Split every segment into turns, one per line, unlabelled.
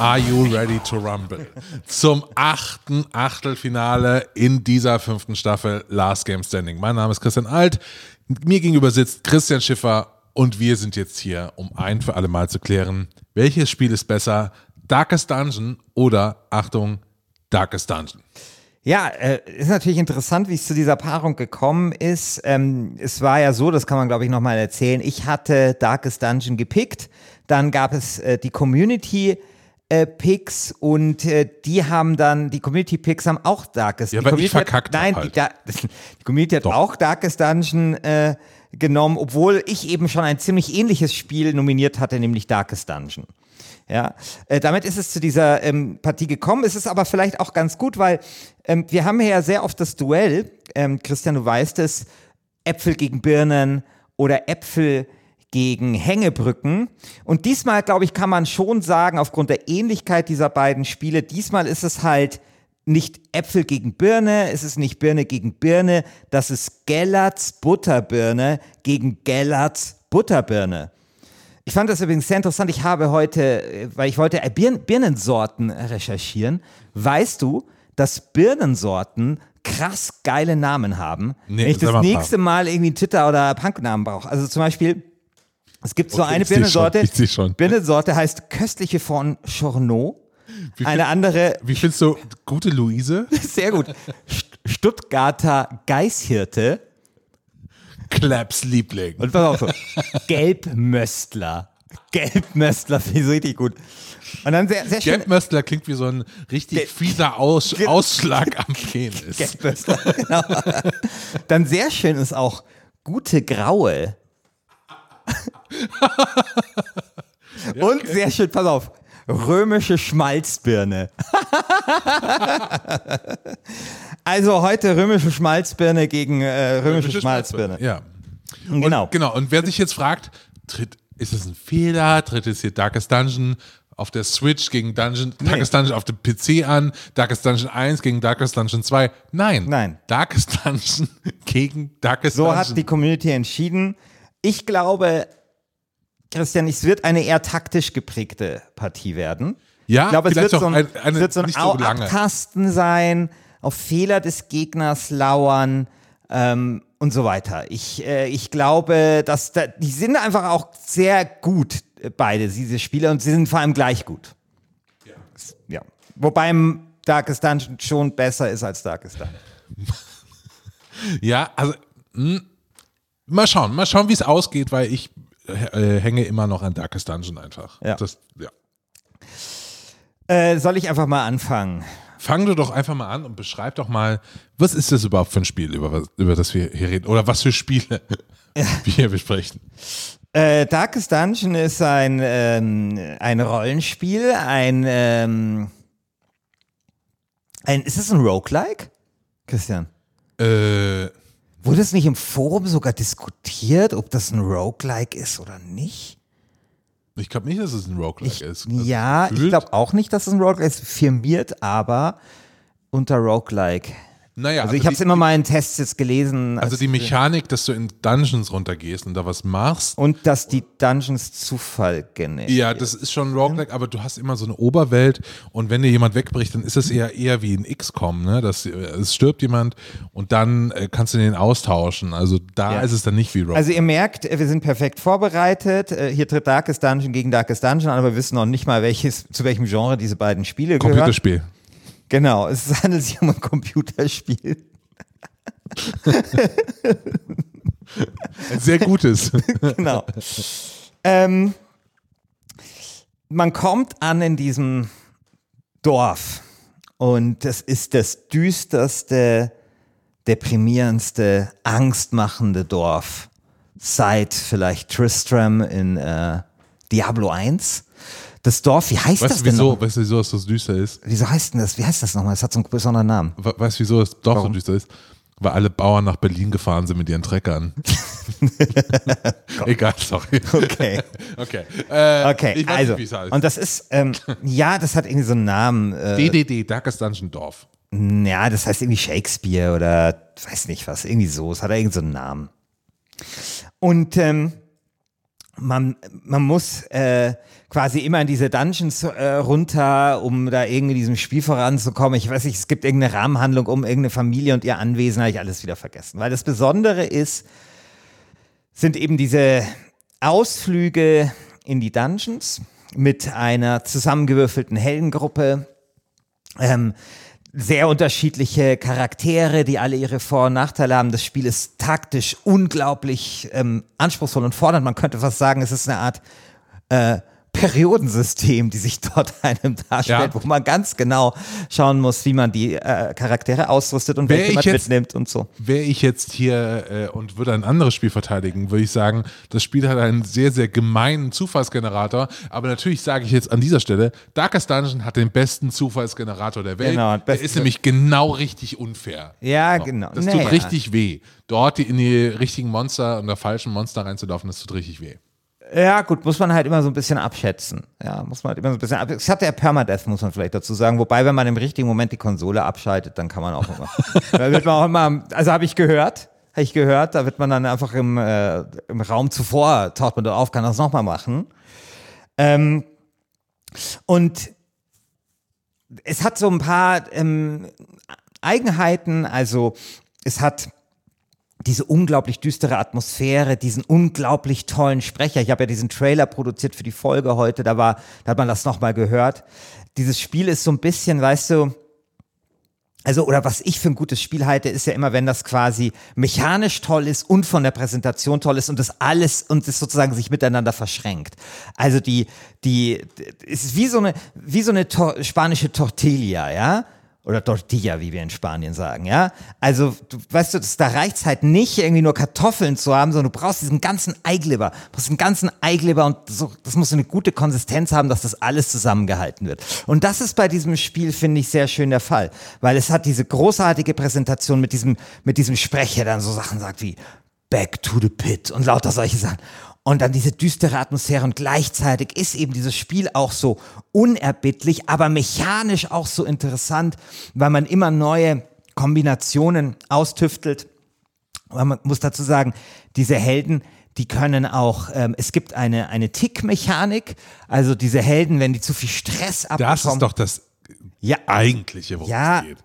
Are you ready to rumble? Zum achten Achtelfinale in dieser fünften Staffel Last Game Standing. Mein Name ist Christian Alt. Mir gegenüber sitzt Christian Schiffer und wir sind jetzt hier, um ein für alle Mal zu klären, welches Spiel ist besser, Darkest Dungeon oder, Achtung, Darkest Dungeon.
Ja, äh, ist natürlich interessant, wie es zu dieser Paarung gekommen ist. Ähm, es war ja so, das kann man glaube ich nochmal erzählen. Ich hatte Darkest Dungeon gepickt, dann gab es äh, die Community äh, Picks und äh, die haben dann, die Community Picks haben auch Darkest
Ja,
die
weil
Community
ich verkackt
hat, Nein,
hab
die, da, die Community hat
Doch.
auch Darkest Dungeon äh, genommen, obwohl ich eben schon ein ziemlich ähnliches Spiel nominiert hatte, nämlich Darkest Dungeon. Ja, äh, damit ist es zu dieser ähm, Partie gekommen. Es ist aber vielleicht auch ganz gut, weil ähm, wir haben hier ja sehr oft das Duell, ähm, Christian, du weißt es, Äpfel gegen Birnen oder Äpfel gegen Hängebrücken. Und diesmal, glaube ich, kann man schon sagen, aufgrund der Ähnlichkeit dieser beiden Spiele, diesmal ist es halt nicht Äpfel gegen Birne, es ist nicht Birne gegen Birne, das ist Gellerts Butterbirne gegen Gellerts Butterbirne. Ich fand das übrigens sehr interessant. Ich habe heute, äh, weil ich wollte äh, Birn Birnensorten recherchieren. Weißt du, dass Birnensorten krass geile Namen haben?
Nee,
Wenn ich das
mal
nächste Mal irgendwie Twitter- oder Punknamen brauche. Also zum Beispiel, es gibt so
Okay,
eine Birnensorte.
schon.
Birnensorte heißt köstliche von Chorneau. Eine andere,
Wie findest du gute Luise?
sehr gut, St- Stuttgarter Geißhirte.
Claps Liebling.
Und pass auf, so, Gelbmöstler. Gelbmöstler finde ich so richtig gut. Und dann sehr, sehr schön.
Gelbmöstler klingt wie so ein richtig fieser Aus Ausschlag am Penis.
Gelbmöstler, genau. Dann sehr schön ist auch gute Graue. Und sehr schön, pass auf, römische Schmalzbirne. also heute römische Schmalzbirne gegen äh, römische, Schmalzbirne.
Ja.
Genau.
Und, genau. Und wer sich jetzt fragt, tritt, ist es ein Fehler? Tritt es hier Darkest Dungeon auf der Switch gegen Dungeon, Darkest Dungeon auf dem PC an, Darkest Dungeon 1 gegen Darkest Dungeon 2? Nein.
Nein.
Darkest Dungeon gegen Darkest
So
Dungeon.
hat die Community entschieden. Ich glaube, Christian, es wird eine eher taktisch geprägte Partie werden.
ja,
Ich glaube, es wird so ein,
ein, eine,
es wird so ein
so.
Abtasten sein, auf Fehler des Gegners lauern ähm, und so weiter. Ich, äh, ich glaube, dass da, die sind einfach auch sehr gut, äh, beide, diese Spieler, und sie sind vor allem gleich gut. Ja. Wobei im Darkest Dungeon schon besser ist als Darkest Dungeon.
Ja, also mh, mal schauen, mal schauen, wie es ausgeht, weil ich hänge immer noch an Darkest Dungeon einfach.
Ja.
Das, ja.
Äh, soll ich einfach mal anfangen?
Fang du doch einfach mal an und beschreib doch mal, was ist das überhaupt für ein Spiel, über, über das wir hier reden? Oder was für Spiele wir hier besprechen?
Äh, Darkest Dungeon ist ein, ähm, ein Rollenspiel, ein, ähm, ein. Ist es ein Roguelike? Christian?
Äh,
Wurde es nicht im Forum sogar diskutiert, ob das ein Roguelike ist oder nicht?
ich glaube nicht, dass es ein Roguelike
Ich,
ist. Also
ja, ich glaube auch nicht, dass es ein Roguelike ist. Firmiert aber unter Roguelike.
Naja,
Also ich habe es immer mal in Tests jetzt gelesen.
Also
als-
die Mechanik, dass du in Dungeons runtergehst und da was machst.
und dass die Dungeons Zufall generieren.
Ja, das ist schon Roguelike, aber du hast immer so eine Oberwelt und wenn dir jemand wegbricht, dann ist es eher eher wie ein XCOM, ne? Dass, äh, es stirbt jemand und dann äh, kannst du den austauschen. Also da
Ja.
ist es dann nicht wie Roguelike.
Also ihr merkt, äh, wir sind perfekt vorbereitet. Äh, Hier tritt Darkest Dungeon gegen Darkest Dungeon an, aber wir wissen noch nicht mal, welches, zu welchem Genre diese beiden Spiele gehören.
Computerspiel.
Genau, es handelt sich um ein Computerspiel.
Ein sehr gutes.
genau. ähm, man kommt an in diesem Dorf und das ist das düsterste, deprimierendste, angstmachende Dorf seit vielleicht Tristram in äh, Diablo 1. Das Dorf, wie heißt
Weißt
das denn
wieso,
noch?
weißt du, wieso es so düster ist?
Wieso heißt denn das? Wie heißt das nochmal? Das hat so einen besonderen Namen.
We- Weißt du, wieso es doch
Warum?
so düster ist? Weil alle Bauern nach Berlin gefahren sind mit ihren Treckern. Egal, sorry.
Okay.
okay. Äh,
Okay, also.
nicht.
Und das ist, ähm, ja, das hat irgendwie so einen Namen. Äh,
DDD, Darkest Dungeon Dorf.
ja, das heißt irgendwie Shakespeare oder weiß nicht was, irgendwie so. Es hat irgendwie so einen Namen. Und ähm, man, man muss äh, quasi immer in diese Dungeons äh, runter, um da irgendwie diesem Spiel voranzukommen. Ich weiß nicht, es gibt irgendeine Rahmenhandlung um irgendeine Familie und ihr Anwesen, habe ich alles wieder vergessen. Weil das Besondere ist, sind eben diese Ausflüge in die Dungeons mit einer zusammengewürfelten Heldengruppe. Ähm, sehr unterschiedliche Charaktere, die alle ihre Vor- und Nachteile haben. Das Spiel ist taktisch unglaublich ähm, anspruchsvoll und fordernd. Man könnte fast sagen, es ist eine Art äh, Periodensystem, die sich dort einem darstellt,
Ja.
wo man ganz genau schauen muss, wie man die äh, Charaktere ausrüstet und
Wär
welche man
jetzt-
mitnimmt und so.
Wäre ich jetzt hier äh, und würde ein anderes Spiel verteidigen, würde ich sagen, das Spiel hat einen sehr, sehr gemeinen Zufallsgenerator. Aber natürlich sage ich jetzt an dieser Stelle, Darkest Dungeon hat den besten Zufallsgenerator der Welt.
Genau,
der ist nämlich genau richtig unfair.
Ja,
So,
genau.
Das
Naja.
tut richtig weh. Dort in die richtigen Monster und der falschen Monster reinzulaufen, das tut richtig weh.
Ja, gut, muss man halt immer so ein bisschen abschätzen. Ja, muss man halt immer so ein bisschen ab. Es hat ja Permadeath, muss man vielleicht dazu sagen. Wobei, wenn man im richtigen Moment die Konsole abschaltet, dann kann man auch immer. da wird man auch immer, also habe ich gehört, habe ich gehört, da wird man dann einfach im, äh, im Raum zuvor, taucht man da auf, kann das nochmal machen. Ähm, und es hat so ein paar ähm, Eigenheiten, also es hat diese unglaublich düstere Atmosphäre, diesen unglaublich tollen Sprecher. Ich habe ja diesen Trailer produziert für die Folge heute, da war, da hat man das nochmal gehört. Dieses Spiel ist so ein bisschen, weißt du, also, oder was ich für ein gutes Spiel halte, ist ja immer, wenn das quasi mechanisch toll ist und von der Präsentation toll ist und das alles und es sozusagen sich miteinander verschränkt. Also die, die, es ist wie so eine, wie so eine Tor spanische Tortilla, ja? Oder Tortilla, wie wir in Spanien sagen, ja? Also, du, weißt du, das, da reicht's halt nicht, irgendwie nur Kartoffeln zu haben, sondern du brauchst diesen ganzen Eiglibber, du brauchst den ganzen Eiglibber und so, das muss eine gute Konsistenz haben, dass das alles zusammengehalten wird. Und das ist bei diesem Spiel, finde ich, sehr schön der Fall, weil es hat diese großartige Präsentation mit diesem, mit diesem Sprecher, der dann so Sachen sagt wie Back to the Pit und lauter solche Sachen. Und dann diese düstere Atmosphäre und gleichzeitig ist eben dieses Spiel auch so unerbittlich, aber mechanisch auch so interessant, weil man immer neue Kombinationen austüftelt. Aber man muss dazu sagen, diese Helden, die können auch, ähm, es gibt eine, eine Tick-Mechanik, also diese Helden, wenn die zu viel Stress abbekommen.
Das ist doch das
Ja.
Eigentliche, worum
Ja.
es geht.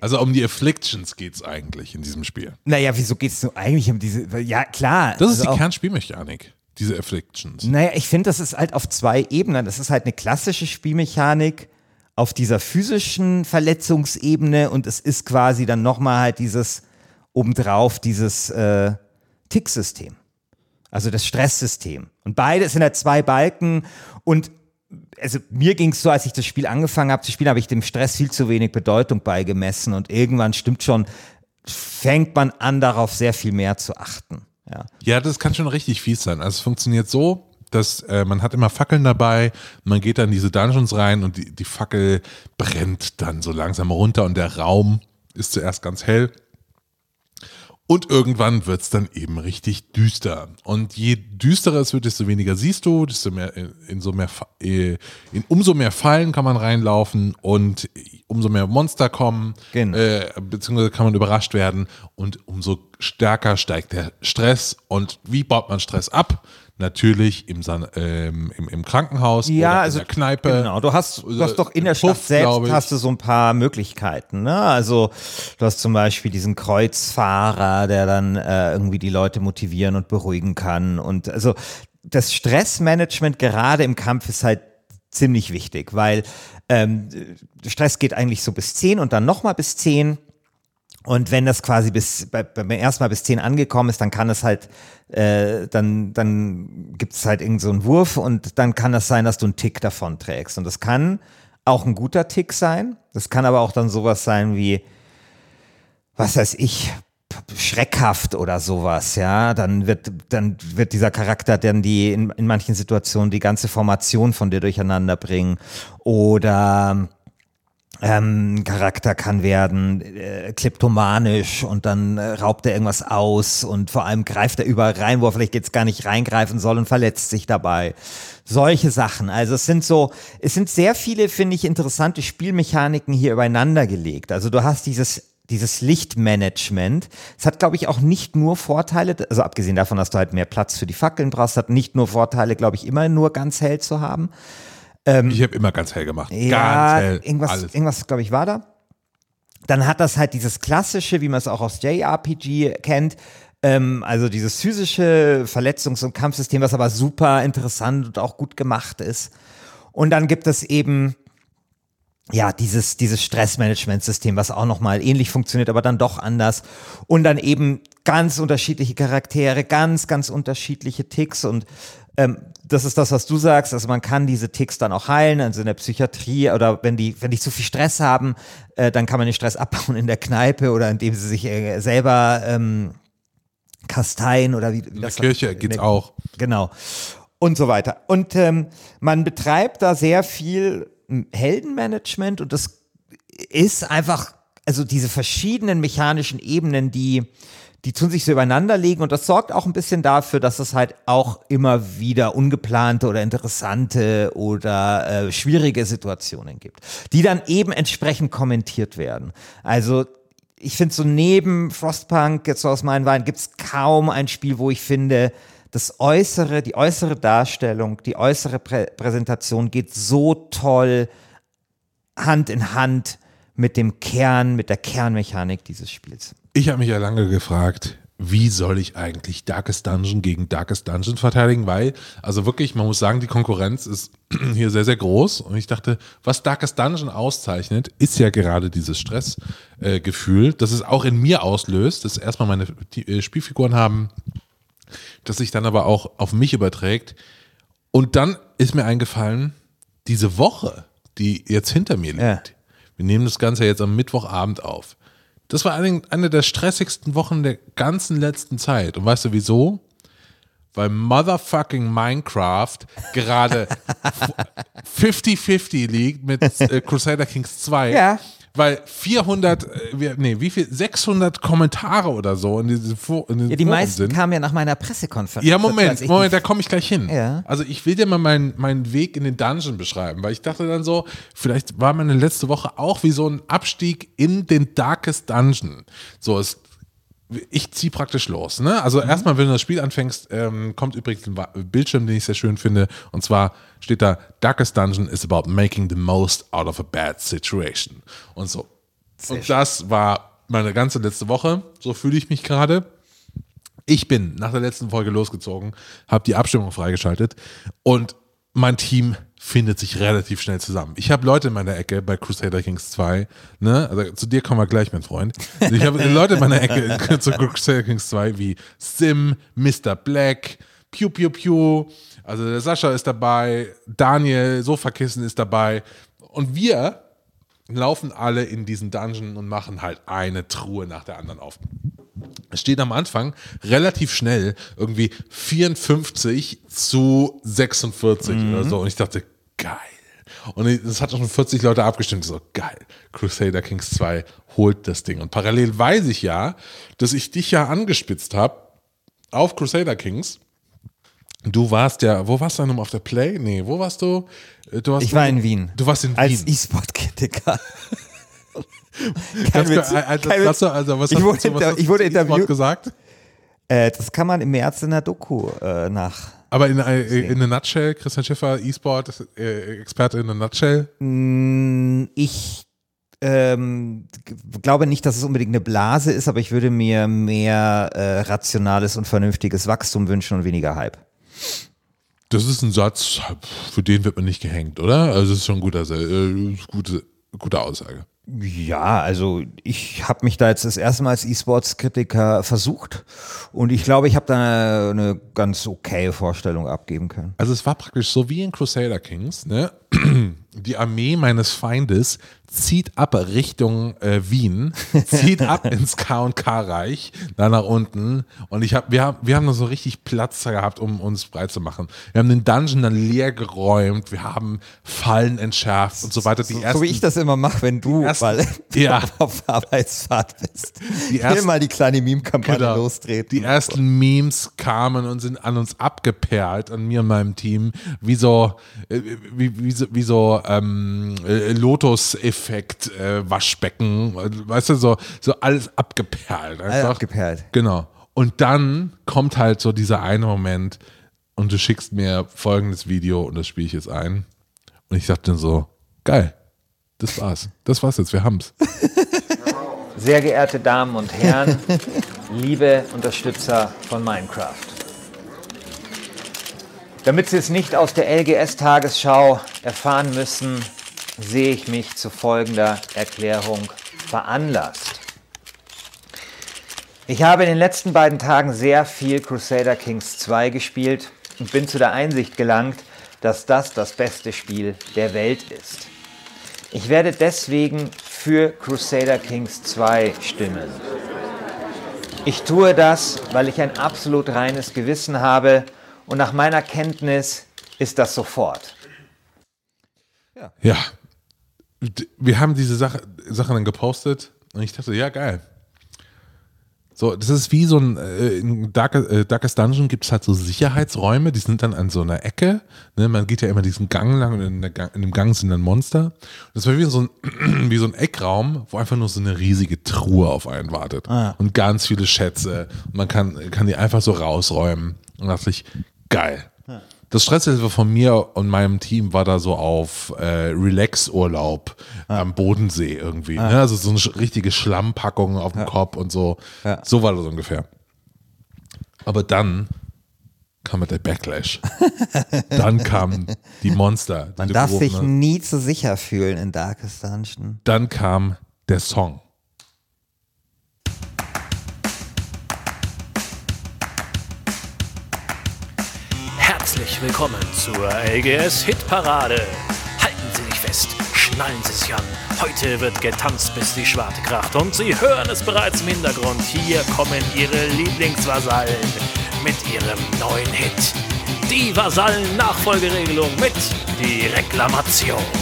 Also um die Afflictions geht es eigentlich in diesem Spiel.
Naja, wieso geht es so eigentlich um diese, ja klar.
Das ist
also
die Kernspielmechanik, diese Afflictions.
Naja, ich finde, das ist halt auf zwei Ebenen. Das ist halt eine klassische Spielmechanik auf dieser physischen Verletzungsebene und es ist quasi dann nochmal halt dieses obendrauf, dieses äh, Ticksystem. Also das Stresssystem. Und beide sind halt zwei Balken und also mir ging es so, als ich das Spiel angefangen habe zu spielen, habe ich dem Stress viel zu wenig Bedeutung beigemessen und irgendwann stimmt schon, fängt man an, darauf sehr viel mehr zu achten. Ja.
Ja, das kann schon richtig fies sein. Also es funktioniert so, dass äh, man hat immer Fackeln dabei, man geht dann diese Dungeons rein und die, die Fackel brennt dann so langsam runter und der Raum ist zuerst ganz hell. Und irgendwann wird es dann eben richtig düster. Und je düsterer es wird, desto weniger siehst du, desto mehr in, in so mehr äh, in umso mehr Fallen kann man reinlaufen und umso mehr Monster kommen,
Genau.
äh, beziehungsweise kann man überrascht werden und umso stärker steigt der Stress. Und wie baut man Stress ab? Natürlich im, San ähm, im, im Krankenhaus
Ja,
oder
also
in der Kneipe.
Genau, du hast, du hast doch in der
Puff,
Stadt selbst hast du so ein paar Möglichkeiten. Ne? Also du hast zum Beispiel diesen Kreuzfahrer, der dann äh, irgendwie die Leute motivieren und beruhigen kann. Und also das Stressmanagement gerade im Kampf ist halt ziemlich wichtig, weil ähm, Stress geht eigentlich so bis 10 und dann nochmal bis 10. Und wenn das quasi bis bei, beim ersten Mal bis 10 angekommen ist, dann kann es halt, äh, dann, dann gibt es halt irgend so einen Wurf und dann kann das sein, dass du einen Tick davon trägst. Und das kann auch ein guter Tick sein. Das kann aber auch dann sowas sein wie, was weiß ich, schreckhaft oder sowas, ja, dann wird, dann wird dieser Charakter dann die in, in manchen Situationen die ganze Formation von dir durcheinander bringen. Oder ähm, Charakter kann werden äh, kleptomanisch und dann äh, raubt er irgendwas aus und vor allem greift er überall rein, wo er vielleicht jetzt gar nicht reingreifen soll und verletzt sich dabei. Solche Sachen. Also es sind so, es sind sehr viele, finde ich, interessante Spielmechaniken hier übereinander gelegt. Also du hast dieses dieses Lichtmanagement. Es hat, glaube ich, auch nicht nur Vorteile, also abgesehen davon, dass du halt mehr Platz für die Fackeln brauchst, hat nicht nur Vorteile, glaube ich, immer nur ganz hell zu haben.
Ähm, ich habe immer ganz hell gemacht.
Ja,
ganz hell.
Irgendwas,
alles.
irgendwas glaube ich, war da. Dann hat das halt dieses klassische, wie man es auch aus JRPG kennt, ähm, also dieses physische Verletzungs- und Kampfsystem, was aber super interessant und auch gut gemacht ist. Und dann gibt es eben ja, dieses, dieses Stressmanagementsystem, was auch nochmal ähnlich funktioniert, aber dann doch anders. Und dann eben ganz unterschiedliche Charaktere, ganz, ganz unterschiedliche Ticks und ähm, das ist das, was du sagst. Also man kann diese Ticks dann auch heilen, also in der Psychiatrie oder wenn die, wenn die zu viel Stress haben, äh, dann kann man den Stress abbauen in der Kneipe oder indem sie sich äh, selber ähm, kasteien oder wie, wie
in der Kirche geht's
der,
auch.
Genau. Und so weiter. Und ähm, man betreibt da sehr viel Heldenmanagement und das ist einfach, also diese verschiedenen mechanischen Ebenen, die, die tun sich so übereinander legen und das sorgt auch ein bisschen dafür, dass es halt auch immer wieder ungeplante oder interessante oder äh, schwierige Situationen gibt, die dann eben entsprechend kommentiert werden. Also ich finde so neben Frostpunk, jetzt so aus meinen Weinen, gibt es kaum ein Spiel, wo ich finde, das äußere, die äußere Darstellung, die äußere Prä Präsentation geht so toll Hand in Hand mit dem Kern, mit der Kernmechanik dieses Spiels.
Ich habe mich ja lange gefragt, wie soll ich eigentlich Darkest Dungeon gegen Darkest Dungeon verteidigen? Weil, also wirklich, man muss sagen, die Konkurrenz ist hier sehr, sehr groß. Und ich dachte, was Darkest Dungeon auszeichnet, ist ja gerade dieses Stressgefühl, äh, das es auch in mir auslöst, dass erstmal meine äh, Spielfiguren haben das sich dann aber auch auf mich überträgt. Und dann ist mir eingefallen, diese Woche, die jetzt hinter mir liegt, ja. wir nehmen das Ganze jetzt am Mittwochabend auf. Das war eine, eine der stressigsten Wochen der ganzen letzten Zeit. Und weißt du wieso? Weil Motherfucking Minecraft gerade 50-50 liegt mit äh, Crusader Kings 2. Ja weil 400, äh, nee, wie viel, 600 Kommentare oder so in diese in
den Ja, die meisten sind. kamen ja nach meiner Pressekonferenz.
Ja, Moment, Moment, da komme ich gleich hin. Ja. Also ich will dir mal meinen, meinen Weg in den Dungeon beschreiben, weil ich dachte dann so, vielleicht war meine letzte Woche auch wie so ein Abstieg in den Darkest Dungeon. So, es ich ziehe praktisch los. Ne? Also mhm. erstmal, wenn du das Spiel anfängst, ähm, kommt übrigens ein Bildschirm, den ich sehr schön finde. Und zwar steht da, Darkest Dungeon is about making the most out of a bad situation. Und so. Sehr und das war meine ganze letzte Woche. So fühle ich mich gerade. Ich bin nach der letzten Folge losgezogen, habe die Abstimmung freigeschaltet und mein Team findet sich relativ schnell zusammen. Ich habe Leute in meiner Ecke bei Crusader Kings 2, ne? Also zu dir kommen wir gleich, mein Freund. Ich habe Leute in meiner Ecke zu Crusader Kings 2 wie Sim, Mr. Black, Pew Pew Pew, also der Sascha ist dabei, Daniel, Sofakissen ist dabei und wir laufen alle in diesen Dungeon und machen halt eine Truhe nach der anderen auf. Es steht am Anfang relativ schnell irgendwie 54 zu 46 mhm. oder so. Und ich dachte, geil. Und es hat schon 40 Leute abgestimmt. So, geil. Crusader Kings 2 holt das Ding. Und parallel weiß ich ja, dass ich dich ja angespitzt habe auf Crusader Kings. Du warst ja, wo warst du denn auf der Play? Nee, wo warst du?
Äh, du warst ich war in Wien.
Du warst in
Als Wien. Als E-Sport-Kritiker.
Kein Witz, also, kein Witz. also, was
ich wurde, inter, ich wurde interviewt.
gesagt?
Äh, das kann man im März in der Doku äh, nach.
Aber in, äh, in der Nutshell, Christian Schiffer, E-Sport, äh, Experte in der Nutshell?
Mm, ich ähm, glaube nicht, dass es unbedingt eine Blase ist, aber ich würde mir mehr äh, rationales und vernünftiges Wachstum wünschen und weniger Hype.
Das ist ein Satz, für den wird man nicht gehängt, oder? Also das ist schon ein guter, äh, gute, gute Aussage.
Ja, also ich habe mich da jetzt das erste Mal als E-Sports-Kritiker versucht und ich glaube, ich habe da eine, ganz okay Vorstellung abgeben können.
Also es war praktisch so wie in Crusader Kings, ne? Die Armee meines Feindes zieht ab Richtung äh, Wien, zieht ab ins K&K-Reich, da nach unten und ich hab, wir, haben, wir haben noch so richtig Platz gehabt, um uns breit zu machen. Wir haben den Dungeon dann leer geräumt, wir haben Fallen entschärft und so weiter.
Die so, ersten, so wie ich das immer mache, wenn du ersten, weil ja. auf Arbeitsfahrt bist. Die ersten, mal die kleine Meme-Kampagne genau, lostreten.
Die ersten Memes kamen und sind an uns abgeperlt, an mir und meinem Team, wie so, äh, wie, wie so, wie so ähm, äh, Lotus-Effekt, äh, Waschbecken, weißt du, so, so alles abgeperlt. Einfach. Alles
abgeperlt.
Genau. Und dann kommt halt so dieser eine Moment und du schickst mir folgendes Video und das spiele ich jetzt ein. Und ich dachte so, geil, das war's. Das war's jetzt, wir haben's.
Sehr geehrte Damen und Herren, liebe Unterstützer von Minecraft. Damit Sie es nicht aus der LGS-Tagesschau erfahren müssen, sehe ich mich zu folgender Erklärung veranlasst. Ich habe in den letzten beiden Tagen sehr viel Crusader Kings 2 gespielt und bin zu der Einsicht gelangt, dass das das beste Spiel der Welt ist. Ich werde deswegen für Crusader Kings 2 stimmen. Ich tue das, weil ich ein absolut reines Gewissen habe und nach meiner Kenntnis ist das sofort.
Ja. ja. Wir haben diese Sache, Sache dann gepostet und ich dachte, ja, geil. So, das ist wie so ein, äh, in Darkest, äh, Darkest Dungeon gibt es halt so Sicherheitsräume, die sind dann an so einer Ecke. Ne? Man geht ja immer diesen Gang lang und in, Gang, in dem Gang sind dann Monster. Das war wie so, ein, wie so ein Eckraum, wo einfach nur so eine riesige Truhe auf einen wartet. Ah. Und ganz viele Schätze. Und man kann, kann die einfach so rausräumen. Und dachte ich, geil. Das Stresslevel von mir und meinem Team war da so auf äh, Relax-Urlaub ja. am Bodensee irgendwie. Ja. Ne? Also so eine richtige Schlammpackung auf dem ja. Kopf und so. So war das ungefähr. Aber dann kam der Backlash. dann kamen die Monster. Die
Man darf sich nie zu sicher fühlen in Darkest Dungeon.
Dann kam der Song.
Willkommen zur LGS Hitparade. Halten Sie sich fest, schnallen Sie sich an. Heute wird getanzt, bis die Schwarte kracht. Und Sie hören es bereits im Hintergrund. Hier kommen Ihre Lieblingsvasallen mit ihrem neuen Hit. Die Vasallen-Nachfolgeregelung mit die Reklamation.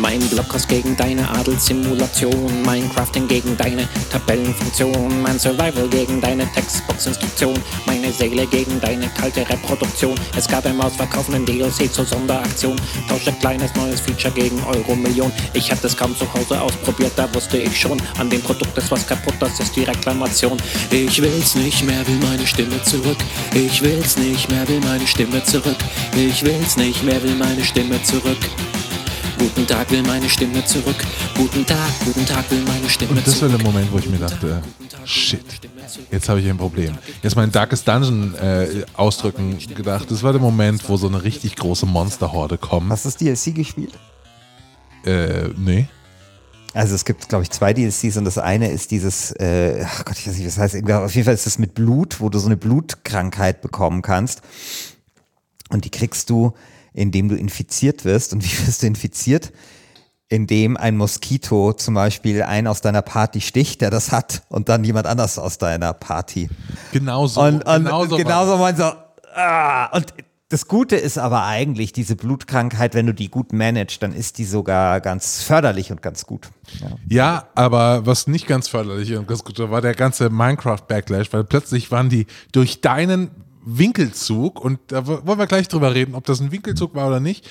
Mein Blockhaus gegen deine Adelssimulation, mein Crafting gegen deine Tabellenfunktion, mein Survival gegen deine Textbox-Instruktion, meine Seele gegen deine kalte Reproduktion. Es gab im ausverkaufenden DLC zur Sonderaktion, tausche kleines neues Feature gegen Euro-Million. Ich hatte es kaum zu Hause ausprobiert, da wusste ich schon, an dem Produkt ist was kaputt, das ist die Reklamation. Ich will's nicht mehr, will meine Stimme zurück. Ich will's nicht mehr, will meine Stimme zurück. Ich will's nicht mehr, will meine Stimme zurück. Guten Tag will meine Stimme zurück. Guten Tag, guten Tag will meine Stimme zurück.
Und das war der Moment, wo ich mir dachte, shit, jetzt habe ich ein Problem. Jetzt mein Darkest Dungeon äh, ausdrücken gedacht. Das war der Moment, wo so eine richtig große Monsterhorde kommt.
Hast du das DLC gespielt?
Äh, nee.
Also es gibt, glaube ich, zwei DLCs und das eine ist dieses, äh, ach Gott, ich weiß nicht, was heißt, auf jeden Fall ist das mit Blut, wo du so eine Blutkrankheit bekommen kannst. Und die kriegst du indem du infiziert wirst. Und wie wirst du infiziert? Indem ein Moskito zum Beispiel einen aus deiner Party sticht, der das hat, und dann jemand anders aus deiner Party.
Genauso.
Und, und genauso, genauso man so, ah, und das Gute ist aber eigentlich, diese Blutkrankheit, wenn du die gut managst, dann ist die sogar ganz förderlich und ganz gut.
Ja, ja aber was nicht ganz förderlich und ganz gut war, war der ganze Minecraft-Backlash, weil plötzlich waren die durch deinen Winkelzug, und da wollen wir gleich drüber reden, ob das ein Winkelzug war oder nicht,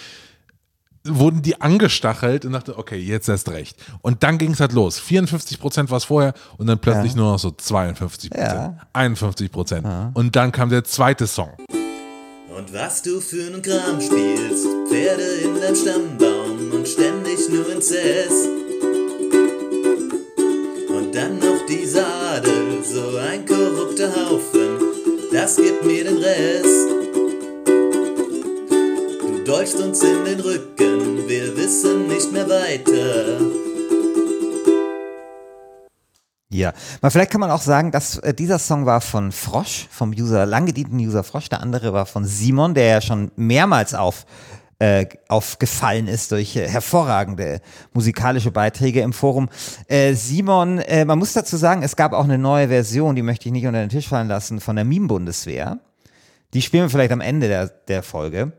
wurden die angestachelt und dachte, okay, jetzt erst recht. Und dann ging es halt los. 54 Prozent war es vorher und dann plötzlich ja. nur noch so 52 Prozent, ja. 51 Prozent. Ja. Und dann kam der zweite Song.
Und was du für einen Kram spielst, Pferde in deinem Stammbaum und ständig nur in Cess. Das gibt mir den Rest. Du dolchst uns in den Rücken, wir wissen nicht mehr weiter.
Ja, mal vielleicht kann man auch sagen, dass äh, dieser Song war von Frosch, vom User, lang gedienten User Frosch. Der andere war von Simon, der ja schon mehrmals auf äh, aufgefallen ist durch äh, hervorragende musikalische Beiträge im Forum. Äh, Simon, äh, man muss dazu sagen, es gab auch eine neue Version, die möchte ich nicht unter den Tisch fallen lassen, von der Meme-Bundeswehr. Die spielen wir vielleicht am Ende der, der Folge.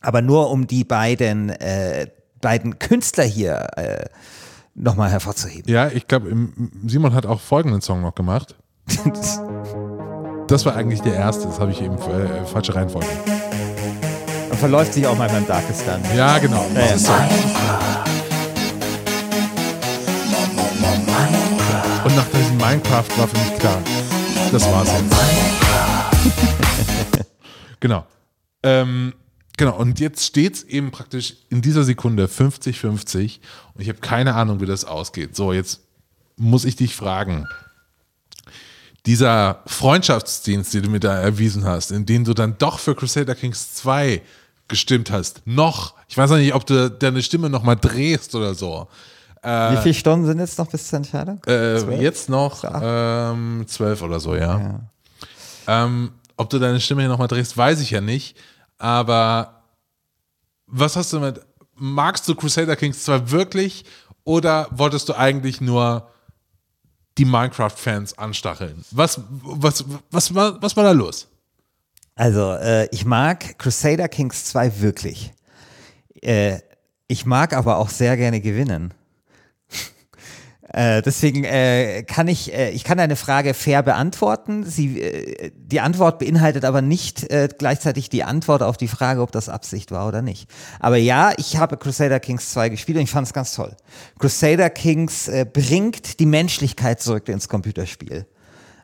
Aber nur um die beiden, äh, beiden Künstler hier äh, nochmal hervorzuheben.
Ja, ich glaube, Simon hat auch folgenden Song noch gemacht. Das war eigentlich der erste, das habe ich eben äh, falsche Reihenfolge.
Verläuft sich auch mal beim Darkest dann.
Ja, genau.
Ja.
So. Und nach diesem Minecraft war für mich klar, das war's jetzt. genau. Ähm, genau, und jetzt steht's eben praktisch in dieser Sekunde 50-50 und ich habe keine Ahnung, wie das ausgeht. So, jetzt muss ich dich fragen. Dieser Freundschaftsdienst, den du mir da erwiesen hast, in dem du dann doch für Crusader Kings 2 gestimmt hast, noch, ich weiß noch nicht, ob du deine Stimme nochmal drehst oder so.
Wie viele Stunden sind jetzt noch bis zur Entscheidung?
Äh, jetzt noch ähm, zwölf oder so, ja. Ähm, ob du deine Stimme hier nochmal drehst, weiß ich ja nicht. Aber was hast du mit. Magst du Crusader Kings 2 wirklich oder wolltest du eigentlich nur die Minecraft-Fans anstacheln? Was, was, was, war, was war da los?
Also, äh, ich mag Crusader Kings 2 wirklich. Äh, ich mag aber auch sehr gerne gewinnen. Äh, deswegen äh, kann ich, äh, ich kann deine Frage fair beantworten. Sie, äh, die Antwort beinhaltet aber nicht äh, gleichzeitig die Antwort auf die Frage, ob das Absicht war oder nicht. Aber ja, ich habe Crusader Kings 2 gespielt und ich fand es ganz toll. Crusader Kings äh, bringt die Menschlichkeit zurück ins Computerspiel.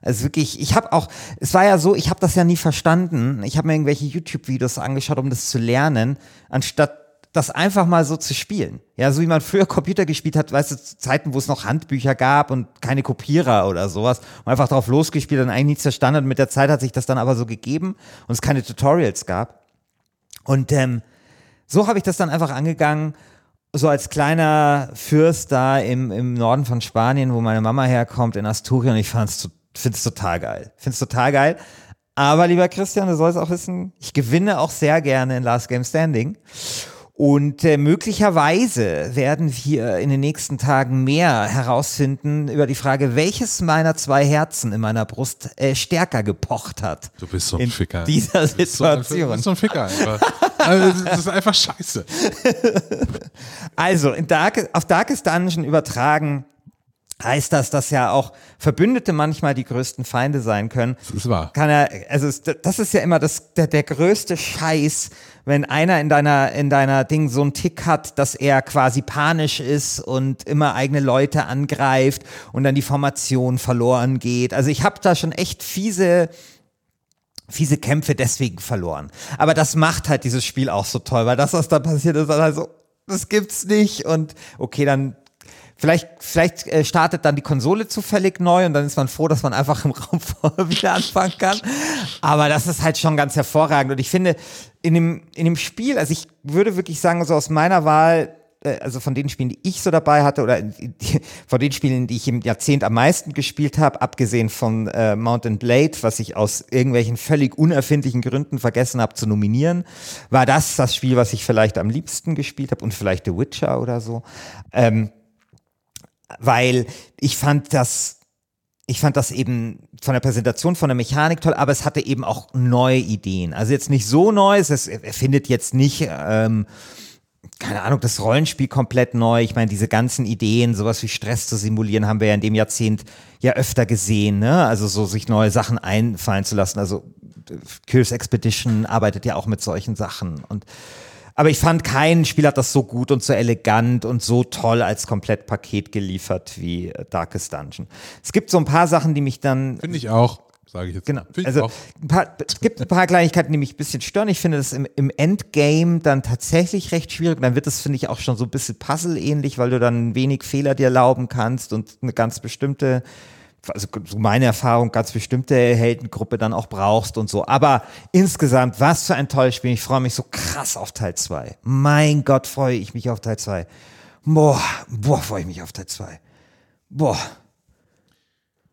Also wirklich, ich habe auch, es war ja so, ich habe das ja nie verstanden. Ich habe mir irgendwelche YouTube-Videos angeschaut, um das zu lernen, anstatt das einfach mal so zu spielen. Ja, so wie man früher Computer gespielt hat, weißt du, zu Zeiten, wo es noch Handbücher gab und keine Kopierer oder sowas, und einfach drauf losgespielt und eigentlich nichts verstanden. Und mit der Zeit hat sich das dann aber so gegeben und es keine Tutorials gab. Und ähm, so habe ich das dann einfach angegangen, so als kleiner Fürst da im, im Norden von Spanien, wo meine Mama herkommt, in Asturien. Ich fand's, finde es total geil. Finde es total geil. Aber lieber Christian, du sollst auch wissen, ich gewinne auch sehr gerne in Last Game Standing. Und äh, möglicherweise werden wir in den nächsten Tagen mehr herausfinden über die Frage, welches meiner zwei Herzen in meiner Brust äh, stärker gepocht hat.
Du bist so ein
in
Ficker.
dieser Situation.
Du bist so ein Ficker einfach. Also, das ist einfach scheiße.
Also, in Dark, auf Darkest Dungeon übertragen heißt das, dass ja auch Verbündete manchmal die größten Feinde sein können.
Das ist wahr.
Kann er, also das ist ja immer das, der, der größte Scheiß, wenn einer in deiner, in deiner Ding so einen Tick hat, dass er quasi panisch ist und immer eigene Leute angreift und dann die Formation verloren geht. Also ich habe da schon echt fiese, fiese Kämpfe deswegen verloren. Aber das macht halt dieses Spiel auch so toll, weil das, was da passiert ist, also, das gibt's nicht. Und okay, dann vielleicht, vielleicht äh, startet dann die Konsole zufällig neu und dann ist man froh, dass man einfach im Raum vorher wieder anfangen kann. Aber das ist halt schon ganz hervorragend. Und ich finde, in dem, in dem Spiel, also ich würde wirklich sagen, so aus meiner Wahl, äh, also von den Spielen, die ich so dabei hatte, oder von den Spielen, die ich im Jahrzehnt am meisten gespielt habe, abgesehen von äh, Mountain Blade, was ich aus irgendwelchen völlig unerfindlichen Gründen vergessen habe zu nominieren, war das das Spiel, was ich vielleicht am liebsten gespielt habe und vielleicht The Witcher oder so. Ähm, weil ich fand das, ich fand das eben von der Präsentation, von der Mechanik toll, aber es hatte eben auch neue Ideen. Also jetzt nicht so neu, es erfindet jetzt nicht, ähm, keine Ahnung, das Rollenspiel komplett neu. Ich meine, diese ganzen Ideen, sowas wie Stress zu simulieren, haben wir ja in dem Jahrzehnt ja öfter gesehen, ne? Also so sich neue Sachen einfallen zu lassen. Also Curious Expedition arbeitet ja auch mit solchen Sachen und aber ich fand, kein Spiel hat das so gut und so elegant und so toll als Komplettpaket geliefert wie äh, Darkest Dungeon. Es gibt so ein paar Sachen, die mich dann
Finde ich auch, sage ich jetzt.
Genau.
Ich
Also paar, es gibt ein paar Kleinigkeiten, die mich ein bisschen stören. Ich finde das im, im Endgame dann tatsächlich recht schwierig. Dann wird das, finde ich, auch schon so ein bisschen Puzzle-ähnlich, weil du dann wenig Fehler dir erlauben kannst und eine ganz bestimmte, also so meine Erfahrung, ganz bestimmte Heldengruppe dann auch brauchst und so. Aber insgesamt, was für ein tolles Spiel. Ich freue mich so krass auf Teil 2. Mein Gott, freue ich mich auf Teil 2. Boah, boah, freue ich mich auf Teil 2. Boah.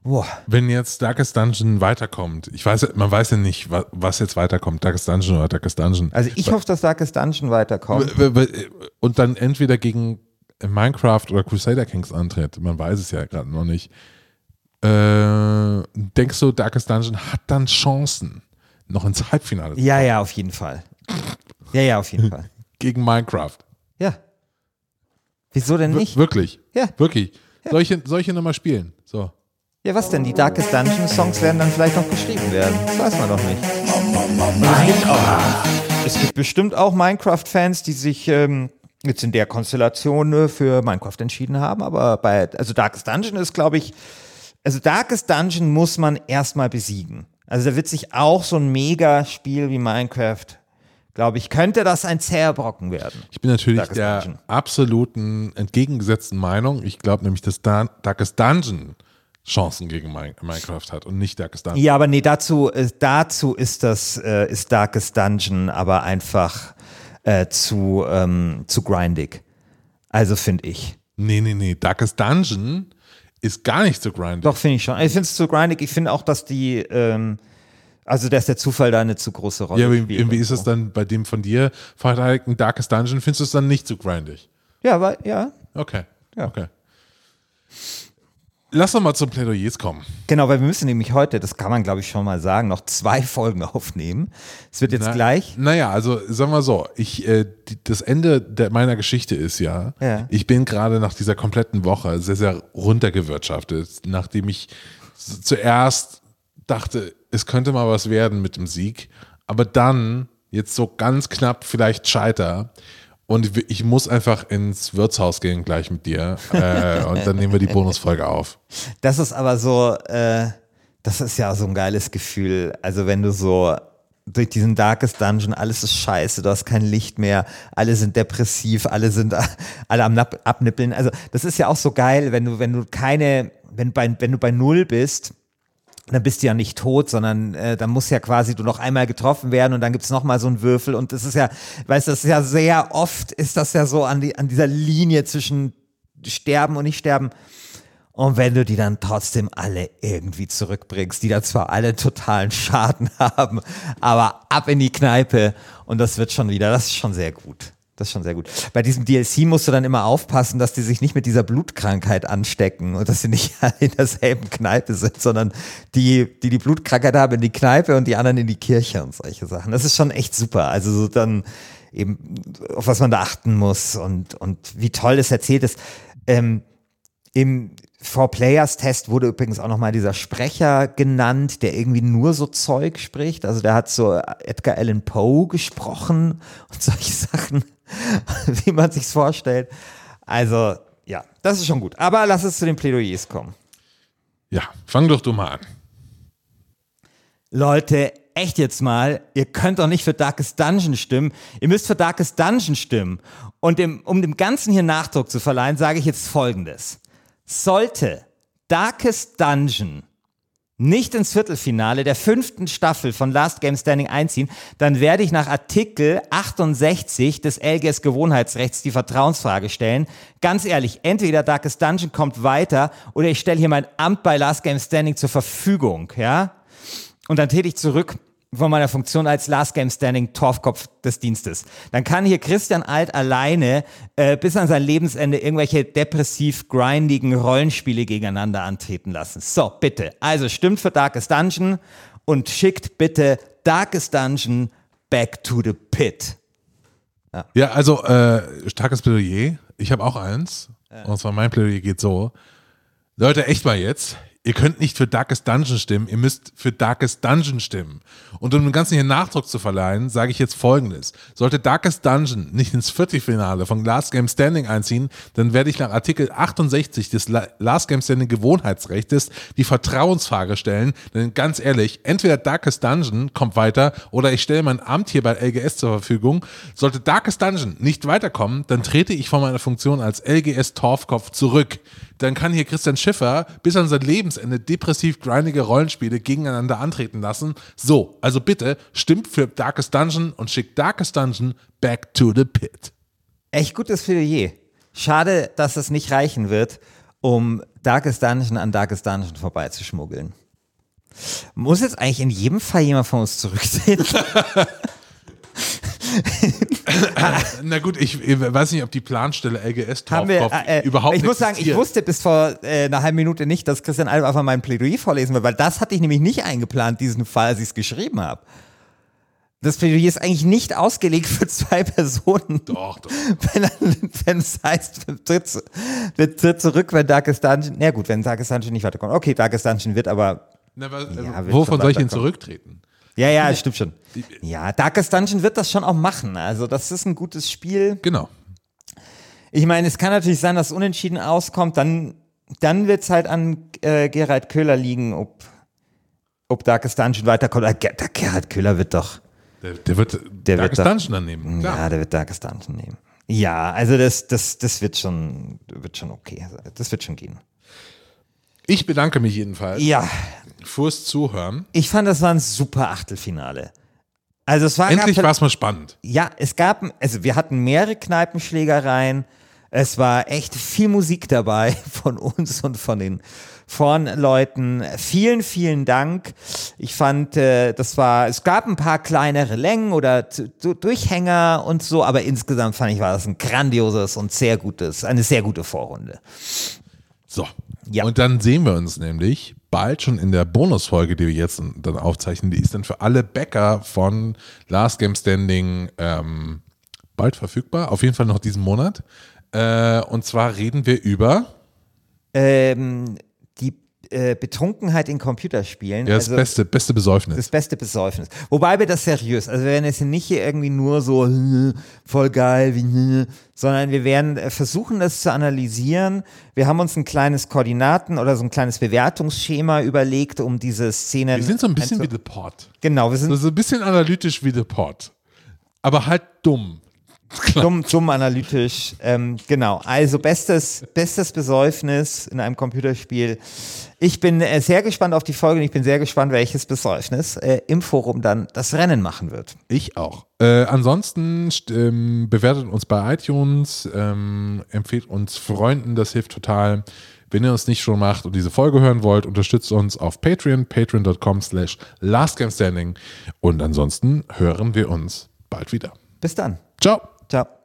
Boah.
Wenn jetzt Darkest Dungeon weiterkommt, ich weiß, man weiß ja nicht, wa- was jetzt weiterkommt, Darkest Dungeon oder Darkest Dungeon.
Also ich hoffe, dass Darkest Dungeon weiterkommt.
Und dann entweder gegen Minecraft oder Crusader Kings antritt, man weiß es ja gerade noch nicht. Äh, denkst du, Darkest Dungeon hat dann Chancen, noch ins Halbfinale zu
Ja, ja, auf jeden Fall. Ja, ja, auf jeden Fall.
gegen Minecraft?
Ja. Wieso denn
Wir-
nicht?
Wirklich?
Ja.
Wirklich? Solche, solche nochmal spielen. So.
Ja, was denn? Die Darkest Dungeon Songs werden dann vielleicht noch geschrieben werden. Das weiß man doch nicht. Es, gibt auch, es gibt bestimmt auch Minecraft-Fans, die sich ähm, jetzt in der Konstellation äh, für Minecraft entschieden haben. Aber bei, also Darkest Dungeon ist, glaube ich, also Darkest Dungeon muss man erstmal besiegen. Also da wird sich auch so ein Megaspiel wie Minecraft, glaube ich, könnte das ein zäher Brocken werden.
Ich bin natürlich
Darkest
der
Dungeon.
absoluten entgegengesetzten Meinung. Ich glaube nämlich, dass Dan Darkest Dungeon Chancen gegen Mi- Minecraft hat und nicht Darkest Dungeon.
Ja, aber nee, dazu, äh, dazu ist das, äh, ist Darkest Dungeon aber einfach äh, zu, ähm, zu grindig. Also finde ich.
Nee, nee, nee. Darkest Dungeon ist gar nicht so grindy.
Doch, finde ich schon. Ich finde es zu grindig. Ich finde auch, dass die, ähm, also dass der Zufall da eine zu große Rolle
Ja, aber
spielt.
irgendwie ist es dann bei dem von dir verteidigten Darkest Dungeon, findest du es dann nicht so grindig?
Ja, weil, ja.
Okay.
Ja.
Okay. Lass doch mal zum Plädoyers kommen.
Genau, weil wir müssen nämlich heute, das kann man glaube ich schon mal sagen, noch zwei Folgen aufnehmen. Es wird jetzt
Na-
gleich.
Naja, also sagen wir so, ich, äh, die, das Ende der, meiner Geschichte ist ja,
Ja.
ich bin gerade nach dieser kompletten Woche sehr, sehr runtergewirtschaftet, nachdem ich zuerst dachte, es könnte mal was werden mit dem Sieg, aber dann jetzt so ganz knapp vielleicht scheiter. Und ich muss einfach ins Wirtshaus gehen gleich mit dir. Äh, und dann nehmen wir die Bonusfolge auf.
Das ist aber so, äh, das ist ja so ein geiles Gefühl. Also wenn du so durch diesen Darkest Dungeon, alles ist scheiße, du hast kein Licht mehr, alle sind depressiv, alle sind alle am Abnippeln. Also das ist ja auch so geil, wenn du, wenn du keine, wenn, bei, wenn du bei Null bist, dann bist du ja nicht tot, sondern äh, dann muss ja quasi du noch einmal getroffen werden und dann gibt's noch mal so einen Würfel und das ist ja, weißt du, das ist ja sehr oft ist das ja so an, die, an dieser Linie zwischen sterben und nicht sterben. Und wenn du die dann trotzdem alle irgendwie zurückbringst, die da zwar alle totalen Schaden haben, aber ab in die Kneipe und das wird schon wieder, das ist schon sehr gut. Das ist schon sehr gut. Bei diesem DLC musst du dann immer aufpassen, dass die sich nicht mit dieser Blutkrankheit anstecken und dass sie nicht in derselben Kneipe sind, sondern die, die die Blutkrankheit haben in die Kneipe und die anderen in die Kirche und solche Sachen. Das ist schon echt super. Also so dann eben, auf was man da achten muss und, und wie toll das erzählt ist. Ähm, im Four Players Test wurde übrigens auch nochmal dieser Sprecher genannt, der irgendwie nur so Zeug spricht. Also der hat so Edgar Allan Poe gesprochen und solche Sachen, wie man sich's vorstellt. Also ja, das ist schon gut. Aber lass es zu den Plädoyers kommen.
Ja, fang doch du mal an.
Leute, echt jetzt mal, ihr könnt doch nicht für Darkest Dungeon stimmen. Ihr müsst für Darkest Dungeon stimmen. Und dem, um dem Ganzen hier Nachdruck zu verleihen, sage ich jetzt Folgendes. Sollte Darkest Dungeon nicht ins Viertelfinale der fünften Staffel von Last Game Standing einziehen, dann werde ich nach Artikel 68 des LGS Gewohnheitsrechts die Vertrauensfrage stellen. Ganz ehrlich, entweder Darkest Dungeon kommt weiter oder ich stelle hier mein Amt bei Last Game Standing zur Verfügung, ja? Und dann trete ich zurück von meiner Funktion als Last Game Standing Torfkopf des Dienstes. Dann kann hier Christian Alt alleine äh, bis an sein Lebensende irgendwelche depressiv grindigen Rollenspiele gegeneinander antreten lassen. So, bitte. Also stimmt für Darkest Dungeon und schickt bitte Darkest Dungeon back to the pit.
Ja, also äh, starkes Plädoyer. Ich habe auch eins. Und zwar mein Plädoyer geht so. Leute, echt mal jetzt. Ihr könnt nicht für Darkest Dungeon stimmen, ihr müsst für Darkest Dungeon stimmen. Und um dem Ganzen hier Nachdruck zu verleihen, sage ich jetzt folgendes. Sollte Darkest Dungeon nicht ins Viertelfinale von Last Game Standing einziehen, dann werde ich nach Artikel 68 des La- Last Game Standing Gewohnheitsrechtes die Vertrauensfrage stellen. Denn ganz ehrlich, entweder Darkest Dungeon kommt weiter oder ich stelle mein Amt hier bei LGS zur Verfügung. Sollte Darkest Dungeon nicht weiterkommen, dann trete ich von meiner Funktion als LGS Torfkopf zurück. Dann kann hier Christian Schiffer bis an sein Lebensende depressiv grindige Rollenspiele gegeneinander antreten lassen. So, also bitte stimmt für Darkest Dungeon und schickt Darkest Dungeon back to the pit.
Echt gutes Plädoyer. Schade, dass es nicht reichen wird, um Darkest Dungeon an Darkest Dungeon vorbeizuschmuggeln. Muss jetzt eigentlich in jedem Fall jemand von uns zurücktreten?
Na gut, ich, ich weiß nicht, ob die Planstelle LGS
Haben wir, äh, äh,
überhaupt
ich muss sagen, ich wusste bis vor äh, einer halben Minute nicht, dass Christian Alb einfach mein Plädoyer vorlesen wird, weil das hatte ich nämlich nicht eingeplant, diesen Fall, als ich es geschrieben habe. Das Plädoyer ist eigentlich nicht ausgelegt für zwei Personen.
Doch, doch.
Wenn, es heißt, wir tritt, zurück, wenn Darkest Dungeon, na gut, wenn Darkest Dungeon nicht weiterkommt. Okay, Darkest Dungeon wird aber,
Na, also,
Ja, wird
wovon soll ich denn zurücktreten?
Ja, ja, stimmt schon. Ja, Darkest Dungeon wird das schon auch machen. Also das ist ein gutes Spiel.
Genau.
Ich meine, es kann natürlich sein, dass unentschieden auskommt, dann, dann wird es halt an äh, Gerald Köhler liegen, ob, ob Darkest Dungeon weiterkommt. Äh, Ger- der Gerald Köhler wird doch,
Der, der wird
Der
Darkest
wird
Dungeon dann nehmen. Klar.
ja, der wird Darkest Dungeon nehmen. Ja, also das, das, das wird schon, wird schon okay. Das wird schon gehen.
Ich bedanke mich jedenfalls
Ja,
fürs Zuhören.
ich fand, das war ein super Achtelfinale. Also es war
Endlich war es mal spannend.
Ja, es gab, also wir hatten mehrere Kneipenschlägereien. Es war echt viel Musik dabei von uns und von den Vornleuten. Vielen, vielen Dank. Ich fand, äh, das war, es gab ein paar kleinere Längen oder Durchhänger und so, aber insgesamt fand ich, war das ein grandioses und sehr gutes, eine sehr gute Vorrunde.
So.
Ja.
Und dann sehen wir uns nämlich bald schon in der Bonusfolge, die wir jetzt dann aufzeichnen. Die ist dann für alle Bäcker von Last Game Standing ähm, bald verfügbar. Auf jeden Fall noch diesen Monat. Äh, und zwar reden wir über
Ähm, die äh, Betrunkenheit in Computerspielen.
ja, das
also-
beste, beste Besäufnis.
Das beste Besäufnis. Wobei wir das seriös, also wir werden jetzt nicht hier irgendwie nur so voll geil, wie, sondern wir werden äh, versuchen, das zu analysieren. Wir haben uns ein kleines Koordinaten oder so ein kleines Bewertungsschema überlegt, um diese Szenen.
wir sind so ein bisschen wie The Pod.
Genau, wir sind
So, so ein bisschen analytisch wie The Pod. Aber halt dumm.
Dumm, dumm analytisch. Ähm, genau, also bestes, bestes Besäufnis in einem Computerspiel. Ich bin äh, sehr gespannt auf die Folge und ich bin sehr gespannt, welches Besäufnis äh, im Forum dann das Rennen machen wird.
Ich auch. Äh, ansonsten st- ähm, bewertet uns bei iTunes, ähm, empfehlt uns Freunden, das hilft total. Wenn ihr uns nicht schon macht und diese Folge hören wollt, unterstützt uns auf Patreon, patreon.com slash lastgamestanding. Und ansonsten hören wir uns bald wieder.
Bis dann.
Ciao.
Ciao.